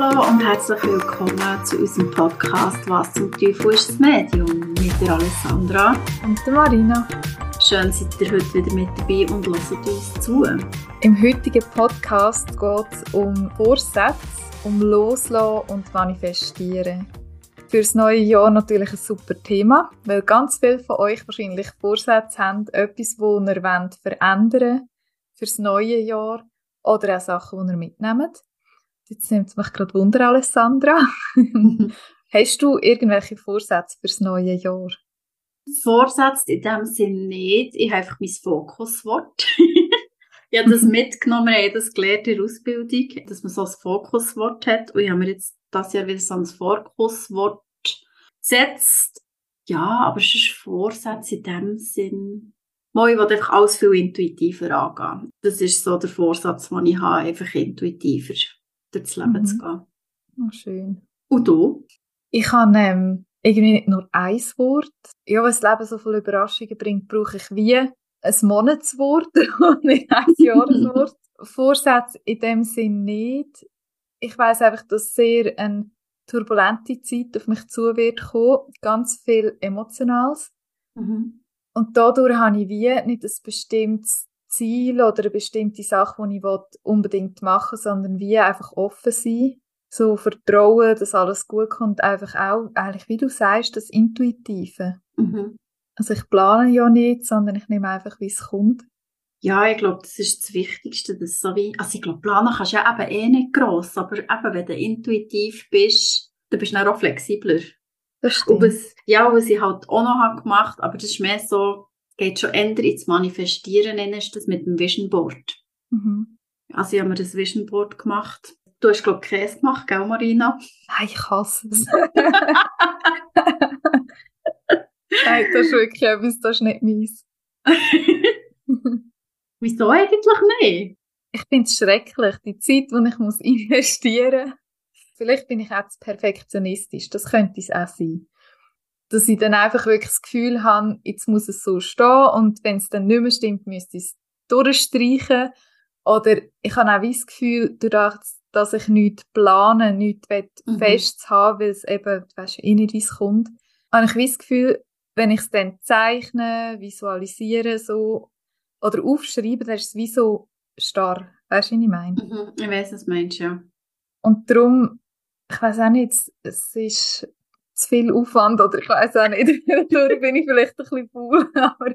Hallo und herzlich willkommen zu unserem Podcast «Was zum Teufel ist das Medium?» mit der Alessandra und der Marina. Schön, seid ihr heute wieder mit dabei und hört uns zu. Im heutigen Podcast geht es um Vorsätze, um Loslassen und Manifestieren. Für das neue Jahr natürlich ein super Thema, weil ganz viele von euch wahrscheinlich Vorsätze haben, etwas, das ihr wollt verändern für das neue Jahr oder auch Sachen, die ihr mitnehmt. Jetzt nimmt es mich gerade Wunder, Alessandra. Hast du irgendwelche Vorsätze für das neue Jahr? Vorsätze in dem Sinne nicht. Ich habe einfach mein Fokuswort. ich habe das mitgenommen, ich habe das gelernt in der Ausbildung, dass man so ein Fokuswort hat. Und ich habe mir jetzt das Jahr wieder so ein Fokuswort gesetzt. Ja, aber es ist Vorsätze in dem Sinn. Mal, ich will einfach alles viel intuitiver angehen. Das ist so der Vorsatz, den ich habe, einfach intuitiver durchs Leben mhm. zu gehen. Oh, schön. Und du? Ich habe ähm, irgendwie nicht nur ein Wort. Ja, wenn das Leben so viele Überraschungen bringt, brauche ich wie ein Monatswort und nicht ein Jahreswort. Vorsätze in dem Sinn nicht. Ich weiß einfach, dass sehr eine turbulente Zeit auf mich zu wird kommen. Ganz viel Emotionales. Mhm. Und dadurch habe ich wie nicht ein bestimmtes Ziel oder eine bestimmte Sache, die ich unbedingt machen will, sondern wie einfach offen sein. So vertrauen, dass alles gut kommt. Einfach auch, eigentlich, wie du sagst, das Intuitive. Mhm. Also ich plane ja nicht, sondern ich nehme einfach, wie es kommt. Ja, ich glaube, das ist das Wichtigste, dass so wie, also ich glaube, planen kannst du ja eben eh nicht gross, aber eben, wenn du intuitiv bist, dann bist du auch flexibler. Das stimmt. Was, ja, was ich halt auch noch gemacht habe aber das ist mehr so, geht schon eher ins Manifestieren, nennst das mit dem Vision Board. Mhm. Also ich habe mir das Vision Board gemacht. Du hast, glaube ich, Käse gemacht, gell, Marina? Nein, ich hasse es. Nein, das ist wirklich etwas, das ist nicht meins. Wieso eigentlich nicht? Ich finde es schrecklich, die Zeit, die ich muss investieren muss. Vielleicht bin ich auch zu perfektionistisch, das könnte es auch sein dass ich dann einfach wirklich das Gefühl habe, jetzt muss es so stehen und wenn es dann nicht mehr stimmt, müsste ich es durchstreichen. Oder ich habe auch das Gefühl, dadurch, dass ich nichts plane, nichts mhm. fest haben weil es eben, du weißt eh nicht, wie es kommt, habe ich das Gefühl, wenn ich es dann zeichne, visualisiere so, oder aufschreibe, dann ist es wie so starr. Weißt du, was ich meine? Mhm, ich weiß, was du meinst, ja. Und darum, ich weiß auch nicht, es ist zu viel Aufwand oder ich weiß auch nicht. Dadurch bin ich vielleicht ein bisschen faul. Aber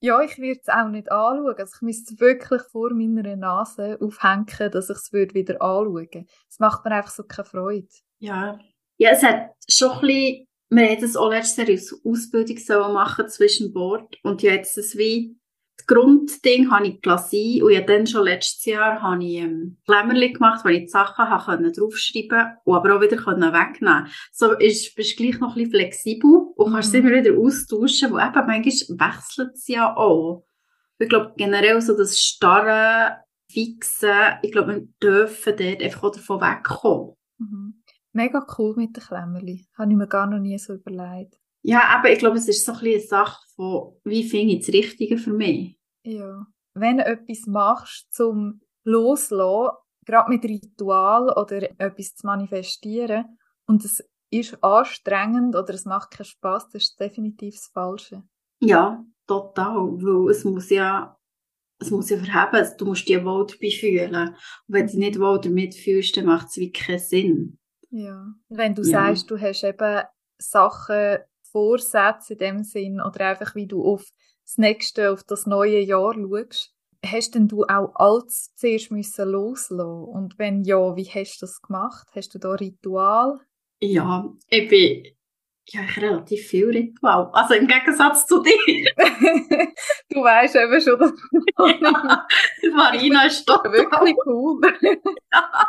ja, ich würde es auch nicht anschauen. Also ich müsste es wirklich vor meiner Nase aufhängen, dass ich es wieder anschauen würde. Es macht mir einfach so keine Freude. Ja. Ja, es hat schon ein bisschen, wir haben das auch letztes Jahr Ausbildung machen zwischen Bord und jetzt ist es wie das Grundding habe ich Glasie und ja dann schon letztes Jahr habe ich ähm, Klemmerli gemacht, wo ich die Sachen habe können draufschreiben und aber auch wieder können wegnehmen So ist, bist du gleich noch ein bisschen flexibel und kannst mhm. immer wieder austauschen, wo eben manchmal wechselt es ja auch. Ich glaube generell so das starre, fixe, ich glaube, wir dürfen dort einfach auch davon wegkommen. Mhm. Mega cool mit den Klemmerli. Habe ich mir gar noch nie so überlegt. Ja, aber ich glaube, es ist so ein eine Sache von, wie finde ich das Richtige für mich? Ja. Wenn du etwas machst zum Loslassen, gerade mit Ritual oder etwas zu manifestieren, und es ist anstrengend oder es macht keinen Spaß, das ist definitiv das Falsche. Ja, total. Weil es muss ja, es muss ja verheben. Du musst dich wohl dabei fühlen. Und wenn du dich nicht wohl damit fühlst, dann macht es wirklich keinen Sinn. Ja. Wenn du ja. sagst, du hast eben Sachen Vorsätze in dem Sinn oder einfach wie du auf das nächste, auf das neue Jahr schaust, hast denn du auch alles zuerst müssen loslassen Und wenn ja, wie hast du das gemacht? Hast du da Ritual? Ja, ich bin ja, ich relativ viel Ritual. Also im Gegensatz zu dir. du weißt eben schon, dass Marina ist doch wirklich cool. ja.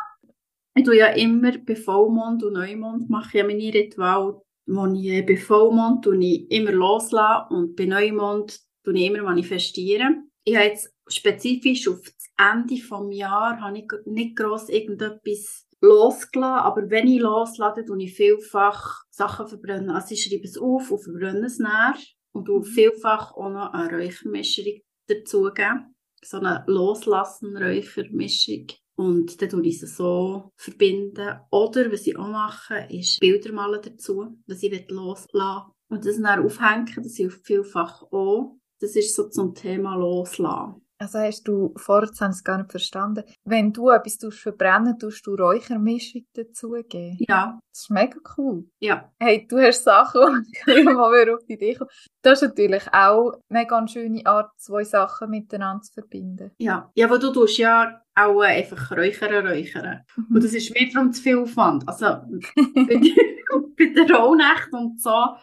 Ich tue ja immer bei Vollmond und Neumond mache ich ja meine Ritual wo ich bei Vollmond ich immer loslassen und bei Neumond ich immer manifestieren. Ich habe jetzt spezifisch auf das Ende des Jahres habe ich nicht gross irgendetwas losgelassen, aber wenn ich loslade, tue ich vielfach Sachen verbrennen. Also ich schreibe es auf und verbrenne es näher und tue mhm. vielfach auch noch eine Räuchermischung dazugeben. So eine loslassen Räuchermischung. Und dann tue ich sie so verbinden. Oder was ich auch mache, ist Bilder malen dazu, was ich loslassen. Und das dann aufhängen, das hilft vielfach auch. Das ist so zum Thema Loslassen. Also hast du, vorher habe ich es gar nicht verstanden, wenn du etwas verbrennen, tust du Räuchermischung dazugeben? Ja. Das ist mega cool. Ja. Hey, du hast Sachen, die ich mal auf die komme. Das ist natürlich auch eine mega schöne Art, zwei Sachen miteinander zu verbinden. Ja, ja, aber du tust ja auch einfach räuchern, räuchern. Mhm. Und das ist mir darum zu viel Aufwand. Also, bei, der Rauhnacht und so,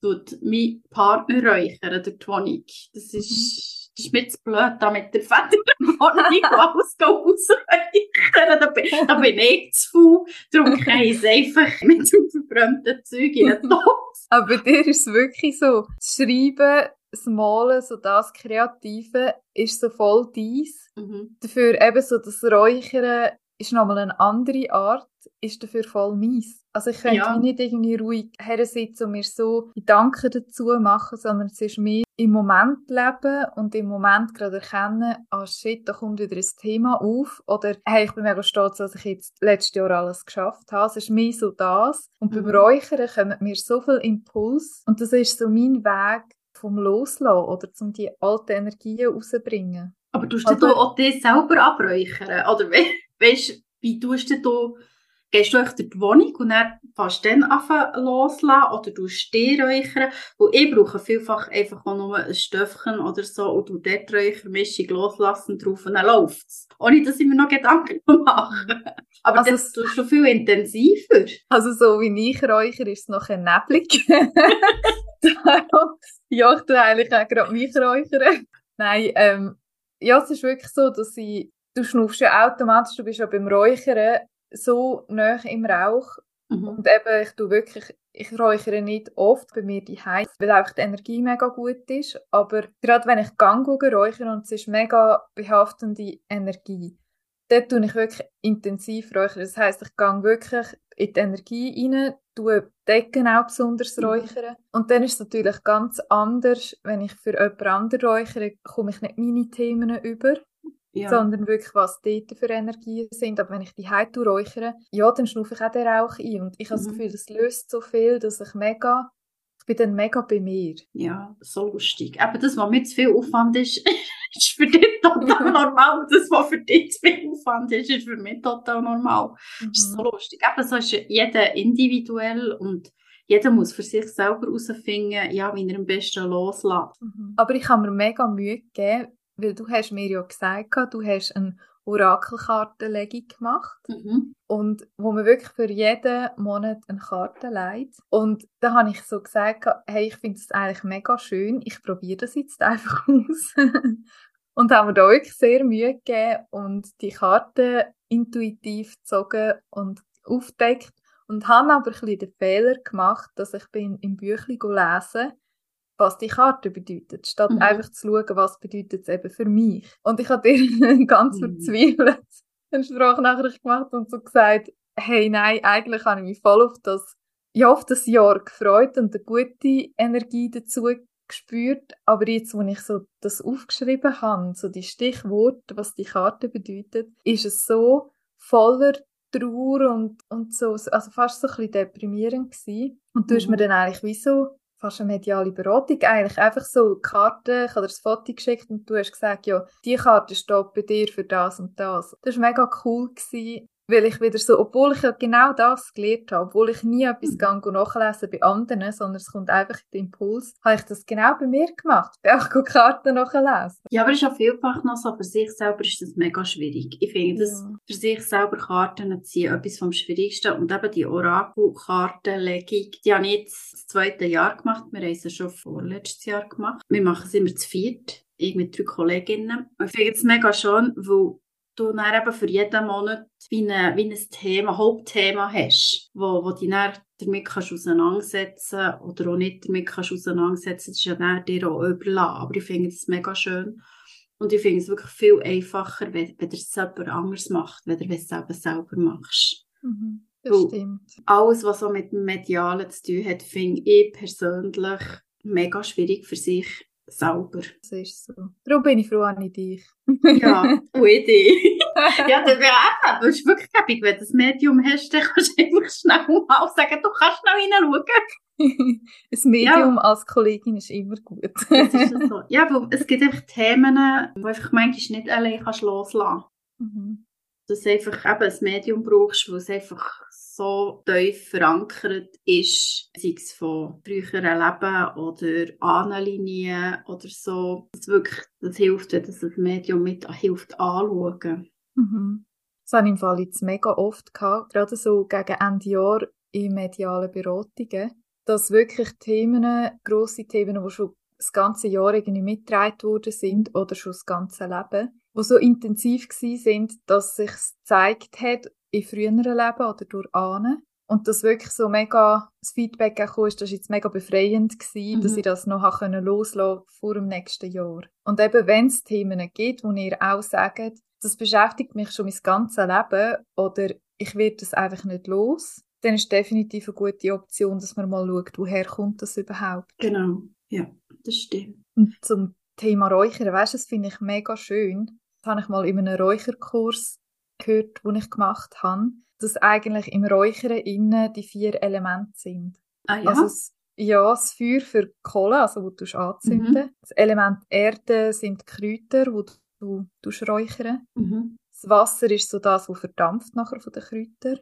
tut mein Partner räuchern, der Wohnung. Das ist... Mhm das ist mir zu blöd, da mit der Federwohnung alles ausreichern. Da, bin, da bin ich zu faul. Darum kann ich es einfach mit dem verbrannten Zeug in den Topf. Aber bei dir ist es wirklich so, das Schreiben, das Malen, so das Kreative, ist so voll dies. Mhm. Dafür eben so das Räuchern ist nochmal eine andere Art, ist dafür voll mies. Also ich könnte ja. nicht irgendwie ruhig her sitzen und mir so Gedanken dazu machen, sondern es ist mehr im Moment leben und im Moment gerade erkennen, ah oh shit, da kommt wieder ein Thema auf oder hey, ich bin mega stolz, dass ich jetzt letztes Jahr alles geschafft habe. Es ist mehr so das. Und mhm. beim Räuchern kommen mir so viel Impuls und das ist so mein Weg vom Loslassen oder um die alten Energien rauszubringen. Aber tust du also, auch das selber abräuchern? Oder we weißt, wie tust du gehst du durch die Wohnung und dann fährst dann anfangen loslassen oder du dich räuchern. Weil ich brauche vielfach einfach auch nur ein Stöfchen oder so und du dort Räuchermischung loslassen drauf und dann läuft es. Ohne, dass ich mir noch Gedanken mache. Aber also, das ist schon viel intensiver. Also so wie ich räuchere, ist es noch ein neblig. ja, ich tue eigentlich auch gerade mich räuchern. Nein, ähm, ja, es ist wirklich so, dass ich, du schnuffst ja automatisch, du bist ja beim Räuchern so nah im Rauch. Mhm. Und eben, ich tue wirklich, ich räuchere nicht oft bei mir die Heim, weil einfach die Energie mega gut ist. Aber gerade wenn ich gang räuchere und es ist mega behaftende Energie, dort tue ich wirklich intensiv räuchern. Das heisst, ich gehe wirklich in die Energie rein, tue Decken auch besonders mhm. räuchern. Und dann ist es natürlich ganz anders, wenn ich für jemand anderen räuchere, komme ich nicht meine Themen über, ja. sondern wirklich, was dort für Energien sind. Aber wenn ich die Heizung räuchere, ja, dann schnuffe ich auch den Rauch ein. Und ich habe mhm. das Gefühl, das löst so viel, dass ich mega, ich bin dann mega bei mir. Ja, so lustig. Aber das, was mir zu viel Aufwand ist, ist für dich total normal. Das, was für dich zu viel Aufwand ist, ist für mich total normal. Mhm. Das ist so lustig. Eben, so ist jeder individuell und jeder muss für sich selber herausfinden, ja, wie er am besten loslässt. Mhm. Aber ich habe mir mega Mühe gegeben, weil du hast mir ja gesagt, du hast eine Orakelkartenlegung gemacht. Mhm. Und wo man wirklich für jeden Monat eine Karte legt. Und da habe ich so gesagt, hey, ich finde es eigentlich mega schön, ich probiere das jetzt einfach aus. und haben mir da wirklich sehr Mühe gegeben und die Karte intuitiv gezogen und aufdeckt. Und habe aber ein bisschen den Fehler gemacht, dass ich bin im Büchlein lesen was die Karte bedeutet, statt mhm. einfach zu schauen, was bedeutet es eben für mich. Und ich habe dir ganz mhm. verzweifelt eine Sprachnachricht gemacht und so gesagt, hey, nein, eigentlich habe ich mich voll auf das, ja, auf das Jahr gefreut und eine gute Energie dazu gespürt, aber jetzt, wo ich so das aufgeschrieben habe, so die Stichworte, was die Karte bedeutet, ist es so voller Trauer und, und so, also fast so ein bisschen deprimierend gewesen. Und du hast mir mhm. dann eigentlich wie so fast eine mediale Beratung eigentlich. Einfach so Karten, ich habe dir das Foto geschickt und du hast gesagt, ja, die Karte steht bei dir für das und das. Das war mega cool. Gewesen weil ich wieder so, obwohl ich ja genau das gelernt habe, obwohl ich nie etwas mhm. nachlesen bei anderen, sondern es kommt einfach der Impuls, habe ich das genau bei mir gemacht. Ich auch Karten nachlesen. Ja, aber es ist ja vielfach noch so, für sich selber ist das mega schwierig. Ich finde, dass ja. für sich selber Karten ziehen etwas vom Schwierigsten und eben die Orakelkartenlegung, die habe ich jetzt das zweite Jahr gemacht, wir haben es schon vorletztes Jahr gemacht. Wir machen es immer zu viert, ich mit drei Kolleginnen. ich finde es mega schön, weil du dann eben für jeden Monat wie, eine, wie ein Thema, Hauptthema hast, wo, wo dich dann damit kannst auseinandersetzen oder auch nicht damit kannst auseinandersetzen, das ist ja dann dir auch überlassen. Aber ich finde es mega schön. Und ich finde es wirklich viel einfacher, wenn, wenn du es jemand anders macht, wenn du es selber selber machst. Mhm, das Weil stimmt. Alles, was so mit dem Medialen zu tun hat, finde ich persönlich mega schwierig für sich selber. Das ist so. Darum bin ich froh an dich. ja, ich dich. ja, das wäre auch, das ist wirklich gäbig, wenn du das Medium hast, dann kannst du einfach schnell mal sagen, du kannst schnell hineinschauen. Ein Medium ja. als Kollegin ist immer gut. ist so. Ja, weil es gibt einfach Themen, die einfach manchmal nicht allein kannst loslassen kannst. Mhm. Dass du einfach eben ein Medium brauchst, wo es einfach so tief verankert ist, sei es von früheren Leben oder Ahnenlinien oder so. Das wirklich, das hilft, wenn das Medium mit hilft anschauen. Mhm. Das habe ich im Fall jetzt mega oft gehabt, gerade so gegen Ende Jahr in medialen Beratungen, dass wirklich Themen, grosse Themen, die schon das ganze Jahr irgendwie mitgetragen worden sind oder schon das ganze Leben, die so intensiv sind, dass sich gezeigt hat in früheren Leben oder durch Ahnen. Und das wirklich so mega, das Feedback gekommen ist, das war jetzt mega befreiend gewesen, mhm. dass ich das noch können loslassen vor dem nächsten Jahr. Und eben, wenn es Themen gibt, wo ihr auch sagt, das beschäftigt mich schon mein ganzes Leben oder ich werde das einfach nicht los, dann ist definitiv eine gute Option, dass man mal schaut, woher kommt das überhaupt. Genau, ja, das stimmt. Und zum Thema Räuchern, weißt du, das finde ich mega schön. Das habe ich mal in einem Räucherkurs gehört, den ich gemacht habe, dass eigentlich im Räuchern innen die vier Elemente sind. Ah ja? Also das, ja, das Feuer für Kohle, also wo du anzünden. Mhm. Das Element Erde sind Kräuter, wo du, du räuchern. Mhm. Das Wasser ist so das, was verdampft nachher von den Kräutern.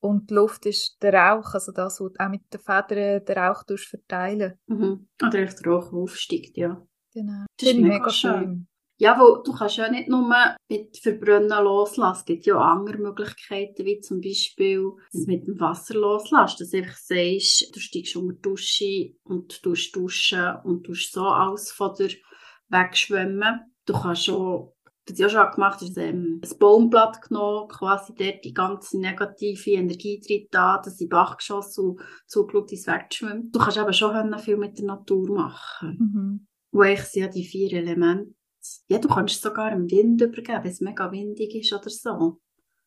Und die Luft ist der Rauch, also das, was du auch mit den Federn den Rauch verteilen mhm. Oder der Rauch aufsteigt, ja. Genau. Das, das ist mega, mega schön. schön. Ja, wo, du kannst ja nicht nur mit Verbrennen loslassen. Es gibt ja auch andere Möglichkeiten, wie zum Beispiel das mit dem Wasser loslassen. Dass du einfach sagst, du steigst unter die Dusche und du duschen und du so alles von dir wegschwimmen. Du kannst schon das ja schon gemacht, hast ähm, ein Baumblatt genommen, quasi dort die ganze negative Energie drin da, dass sie Bach geschossen und zugeschaut, ins wegschwimmt. Du kannst aber schon viel mit der Natur machen. Mhm. Wo ich sind ja die vier Elemente ja, du kannst es sogar im Wind übergeben, wenn es mega windig ist oder so.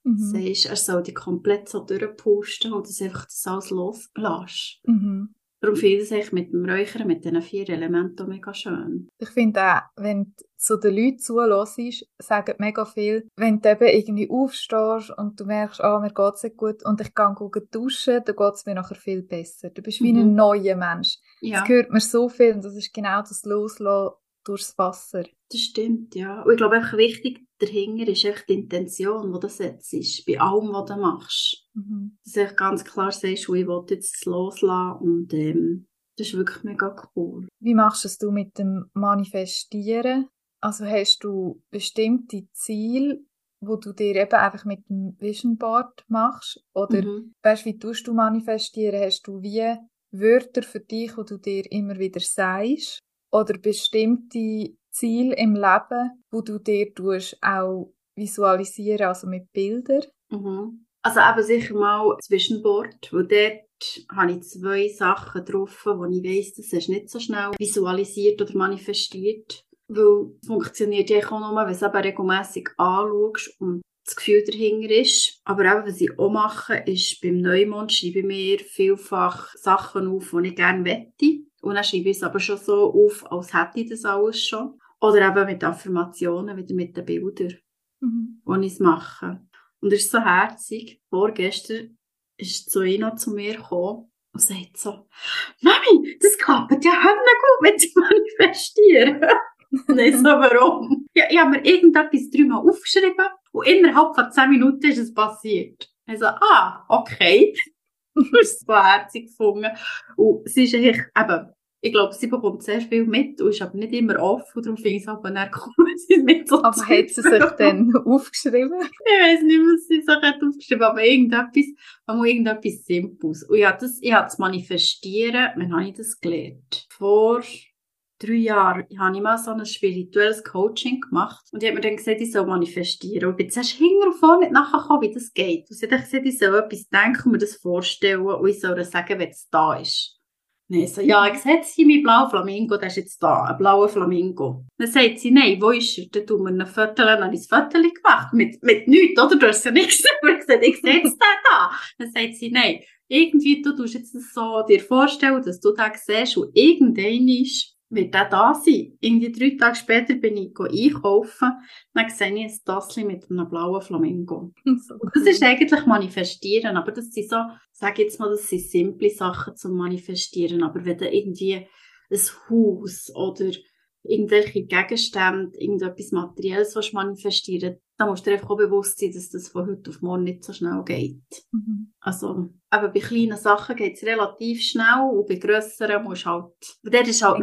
Mhm. Sagst, er soll dich komplett so durchpusten und das einfach das alles loslässt. Mhm. Darum finde ich es mit dem Räuchern, mit diesen vier Elementen mega schön. Ich finde auch, wenn du so den Leuten zulässt, sagen mega viel, wenn du eben irgendwie aufstehst und du merkst, ah, mir geht es nicht gut und ich gehe duschen, dann geht es mir nachher viel besser. Du bist wie mhm. ein neuer Mensch. Ja. Das hört mir so viel und das ist genau das Loslassen durchs Wasser. Das stimmt, ja. Und ich glaube, einfach wichtig dahinter ist echt die Intention, die du setzt, bei allem, was du machst. Mhm. Dass du ganz klar sagst, ich will jetzt loslassen und ähm, das ist wirklich mega cool. Wie machst du es mit dem Manifestieren? Also hast du bestimmte Ziele, wo du dir eben einfach mit dem Vision Board machst? Oder mhm. weißt, wie tust du manifestieren? Hast du wie Wörter für dich, wo du dir immer wieder sagst? Oder bestimmte Ziele im Leben, wo du dir auch visualisieren, also mit Bildern? Mhm. Also eben sicher mal Zwischenbord, wo dort habe ich zwei Sachen drauf, wo ich weiss, das ist nicht so schnell visualisiert oder manifestiert. Weil es funktioniert ja auch nur, wenn du es eben regelmässig anschaust und das Gefühl dahinter ist. Aber eben, was ich auch mache, ist beim Neumond schreibe ich mir vielfach Sachen auf, die ich gerne wette. Und dann schreibe ich es aber schon so auf, als hätte ich das alles schon. Oder eben mit Affirmationen, wieder mit den Bildern, mhm. die ich es mache. Und es ist so herzig. Vorgestern ist Zoina zu mir gekommen und sagt so, Mami, das klappt ja gut mit dem Manifestieren. und ich so, warum? Ja, ich habe mir irgendetwas dreimal aufgeschrieben und innerhalb von zehn Minuten ist es passiert. Ich so, ah, okay. Ist so herzig gefunden. Und sie ist eigentlich, eben, ich glaube, sie bekommt sehr viel mit und ist aber nicht immer offen. Darum finde ich es aber dann cool, sie mit so Aber hat sie sich dann aufgeschrieben? Ich weiß nicht, was sie sich hat aufgeschrieben aber irgendetwas, man muss irgendetwas Simples. Und ja, das, ich habe das Manifestieren, wann habe ich das gelernt? Vor drei Jahren habe ich mal so ein spirituelles Coaching gemacht und ich habe mir dann gesagt, ich soll manifestieren. Und ich bin zuerst hinten und vorne nicht nachgekommen, wie das geht. Und sie hat gesagt, ich soll etwas denken und mir das vorstellen und ich soll sagen, wenn es da ist. Nein, so, ja, ich sehe jetzt hier meinen blauen Flamingo, der ist jetzt da, ein blauer Flamingo. Dann sagt sie, nein, wo ist er? Dann tun wir ein Foto, dann habe ich ein Foto gemacht, mit, mit nichts, oder? Du hast ja nichts gesehen. Ich sehe jetzt den da. Dann sagt sie, nein, irgendwie, du tust jetzt so dir vorstellen, dass du den siehst und irgendwann ist, wird der da sein. Irgendwie drei Tage später bin ich einkaufen, dann sehe ich ein Tassel mit einem blauen Flamingo. So cool. Das ist eigentlich Manifestieren, aber das sind so, sag jetzt mal, das sind simple Sachen zum Manifestieren, aber wenn du irgendwie ein Haus oder irgendwelche Gegenstände, irgendetwas Materielles was manifestieren da musst du dir einfach auch bewusst sein, dass das von heute auf morgen nicht so schnell geht. Mhm. Also, aber bei kleinen Sachen geht es relativ schnell und bei grösseren musst du halt, der ist halt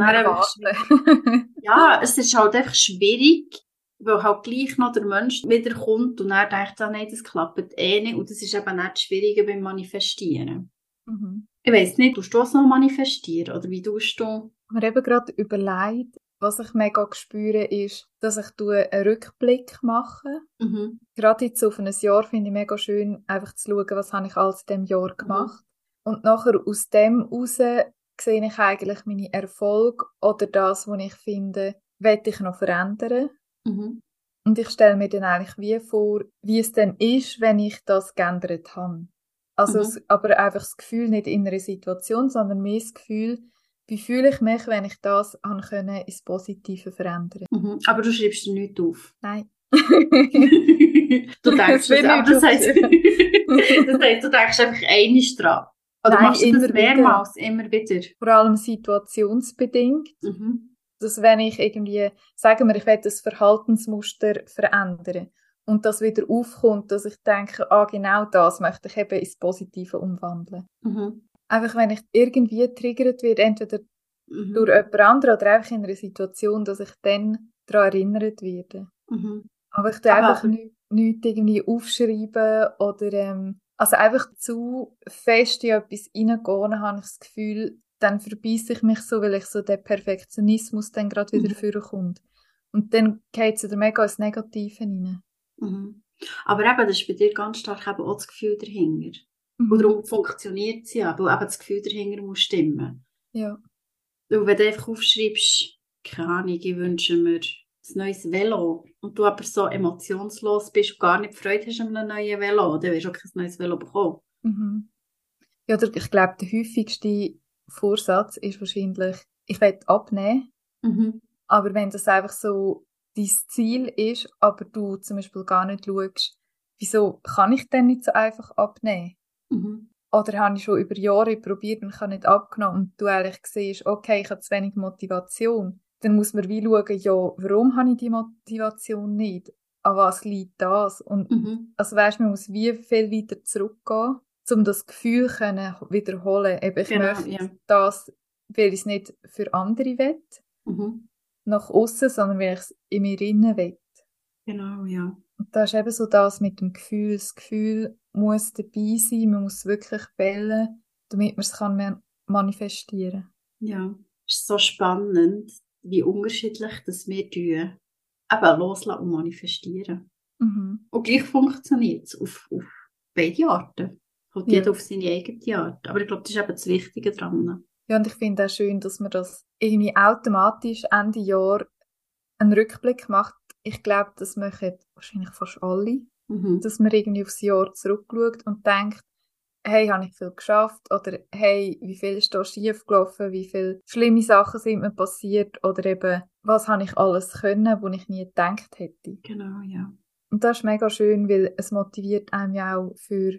Ja, es ist halt einfach schwierig, weil halt gleich noch der Mensch wiederkommt und er denkt, ah, nein, das klappt eh nicht und das ist eben nicht schwieriger beim Manifestieren. Mhm. Ich weiss nicht, tust du das noch manifestieren oder wie tust du? Ich habe eben gerade überlegt, was ich mega spüre, ist, dass ich einen Rückblick mache. Mhm. Gerade jetzt auf ein Jahr finde ich mega schön, einfach zu schauen, was habe ich alles in diesem Jahr mhm. gemacht. Mhm. Und nachher aus dem heraus sehe ich eigentlich meine Erfolge oder das, was ich finde, werde ich noch verändern. Mhm. Und ich stelle mir dann eigentlich wie vor, wie es denn ist, wenn ich das geändert habe. Also, mhm. aber einfach das Gefühl nicht in einer Situation, sondern mehr das Gefühl, wie fühle ich mich, wenn ich das können, ins Positive verändern mhm. Aber du schreibst dir nichts auf? Nein. du denkst das, aber das heisst, das heisst, du denkst einfach einig dran. Oder Nein, machst du das mehrmals, wieder. immer wieder? Vor allem situationsbedingt. Mhm. Dass wenn ich irgendwie, sagen wir, ich will das Verhaltensmuster verändern und das wieder aufkommt, dass ich denke, ah, genau das möchte ich eben ins Positive umwandeln. Mhm einfach wenn ich irgendwie getriggert werde, entweder mhm. durch jemand anderen oder einfach in einer Situation, dass ich dann daran erinnert werde. Mhm. Aber ich tue einfach nichts nicht irgendwie aufschreiben oder ähm, also einfach zu fest in etwas reingehen, habe ich das Gefühl, dann verbeiße ich mich so, weil ich so der Perfektionismus dann gerade wieder mhm. vorkommt. Und dann geht es wieder mega ins Negative rein. Mhm. Aber eben, das ist bei dir ganz stark eben auch das Gefühl dahinter. Mhm. Und darum funktioniert sie ja, weil eben das Gefühl dahinter muss stimmen. Ja. Und wenn du einfach aufschreibst, keine Ahnung, ich wünsche mir ein neues Velo und du aber so emotionslos bist und gar nicht Freude hast an einem neuen Velo, dann wirst du auch kein neues Velo bekommen. Mhm. Ja, ich glaube, der häufigste Vorsatz ist wahrscheinlich, ich will abnehmen. Mhm. Aber wenn das einfach so dein Ziel ist, aber du zum Beispiel gar nicht schaust, wieso kann ich denn nicht so einfach abnehmen? Oder habe ich schon über Jahre probiert und kann nicht abgenommen und du eigentlich siehst, okay, ich habe zu wenig Motivation, dann muss man wie schauen, ja, warum habe ich die Motivation nicht? An was liegt das? Und mhm. also weißt, man muss wie viel weiter zurückgehen, um das Gefühl können wiederholen. Eben, ich genau, möchte ja. das, weil ich es nicht für andere will, mhm. nach außen, sondern weil ich es in mir innen will. Genau, ja. Und das ist eben so das mit dem Gefühl. Das Gefühl muss dabei sein, man muss wirklich wählen, damit man es kann manifestieren Ja, es ist so spannend, wie unterschiedlich das wir tun. Eben loslassen und manifestieren. Mhm. Und gleich funktioniert es auf, auf beide Arten. Halt ja. jeder auf seine eigene Art. Aber ich glaube, das ist eben das Wichtige dran. Ja, und ich finde auch schön, dass man das irgendwie automatisch Ende Jahr einen Rückblick macht. Ich glaube, das machen wahrscheinlich fast alle. Mhm. Dass man irgendwie aufs Jahr zurückschaut und denkt, hey, habe ich viel geschafft? Oder hey, wie viel ist da schief gelaufen? Wie viele schlimme Sachen sind mir passiert? Oder eben, was habe ich alles können, wo ich nie gedacht hätte? Genau, ja. Und das ist mega schön, weil es motiviert einem ja auch für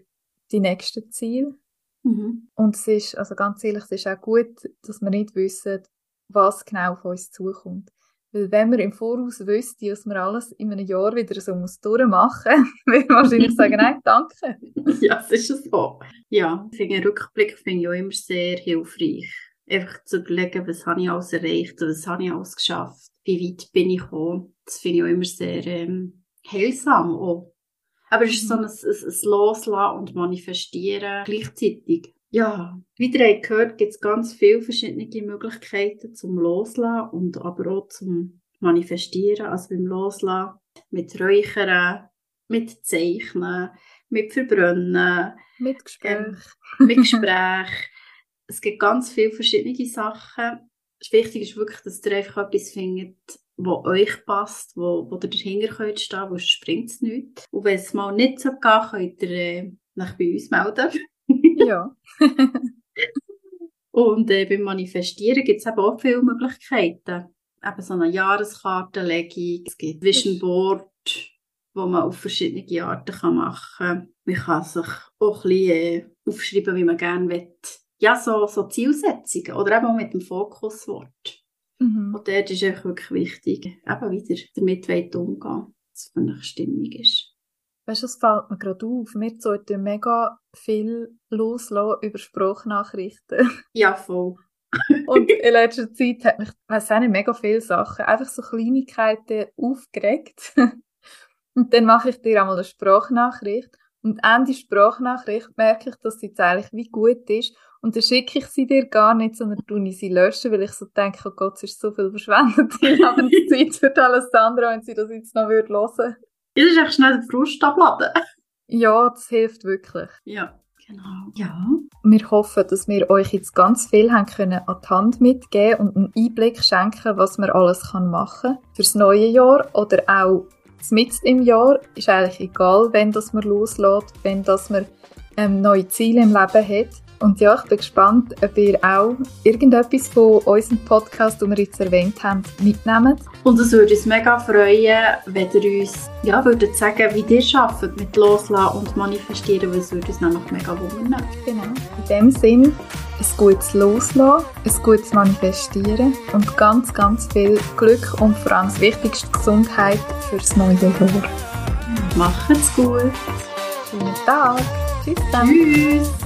die nächsten Ziele. Mhm. Und es ist, also ganz ehrlich, es ist auch gut, dass wir nicht wissen, was genau auf uns zukommt. Weil wenn man im Voraus wüsste, dass man alles in einem Jahr wieder so muss durchmachen muss, würde man wahrscheinlich sagen, nein, danke. ja, es ist so. Ja, ich finde, einen Rückblick finde ich auch immer sehr hilfreich. Einfach zu überlegen, was habe ich alles erreicht, was habe ich alles geschafft, wie weit bin ich gekommen. Das finde ich auch immer sehr ähm, heilsam auch. Aber es ist so mhm. ein, ein, ein Loslassen und Manifestieren gleichzeitig. Ja, wie ihr gehört, gibt es ganz viele verschiedene Möglichkeiten zum Loslassen und aber auch zum Manifestieren. Also beim Loslassen mit Räuchern, mit Zeichnen, mit Verbrennen. Mit Gespräch. Ähm, mit Gespräch. es gibt ganz viele verschiedene Sachen. Wichtig ist wirklich, dass ihr einfach etwas findet, wo euch passt, wo, wo ihr dahinter könnt stehen, wo springt es nicht. Und wenn es mal nicht so geht, könnt ihr äh, nach bei uns melden. Ja. Und äh, beim Manifestieren gibt es eben auch viele Möglichkeiten. Eben so eine Jahreskartenlegung, es gibt Vision Board, wo man auf verschiedene Arten kann machen kann. Man kann sich auch ein bisschen äh, aufschreiben, wie man gerne will. Ja, so, so Zielsetzungen oder eben auch mit dem Fokuswort. Mhm. Und dort ist es wirklich wichtig, eben wieder damit umgehen, dass es für eine Stimmung ist. Weißt du, es fällt mir gerade auf. Wir sollten mega viel loslassen über Sprachnachrichten. Ja, voll. und in letzter Zeit hat mich, weiß auch nicht, mega viele Sachen, einfach so Kleinigkeiten aufgeregt. und dann mache ich dir einmal eine Sprachnachricht. Und Ende Sprachnachricht merke ich, dass sie jetzt eigentlich wie gut ist. Und dann schicke ich sie dir gar nicht, sondern tue ich sie löschen, weil ich so denke, oh Gott, es ist so viel verschwendete Lebenszeit für Alessandra, wenn sie das jetzt noch hören würde. Das ist echt schnell den Frust abladen. Ja, das hilft wirklich. Ja, genau. Ja. Wir hoffen, dass wir euch jetzt ganz viel haben können an die Hand mitgeben und einen Einblick schenken, was man alles machen kann fürs neue Jahr oder auch mitten im Jahr. Ist eigentlich egal, wenn das man loslässt, wenn das man ähm, neue Ziele im Leben hat. Und ja, ich bin gespannt, ob ihr auch irgendetwas von unserem Podcast, den wir jetzt erwähnt haben, mitnehmt. Und es würde uns mega freuen, wenn ihr uns ja, würdet sagen, wie ihr arbeitet mit Loslassen und Manifestieren, weil es würde uns nämlich mega wundern. Genau. In dem Sinn, ein gutes Loslassen, ein gutes Manifestieren und ganz, ganz viel Glück und vor allem das Wichtigste Gesundheit fürs neue Jahr. Macht's gut. Schönen Tag. Tschüss dann. Tschüss.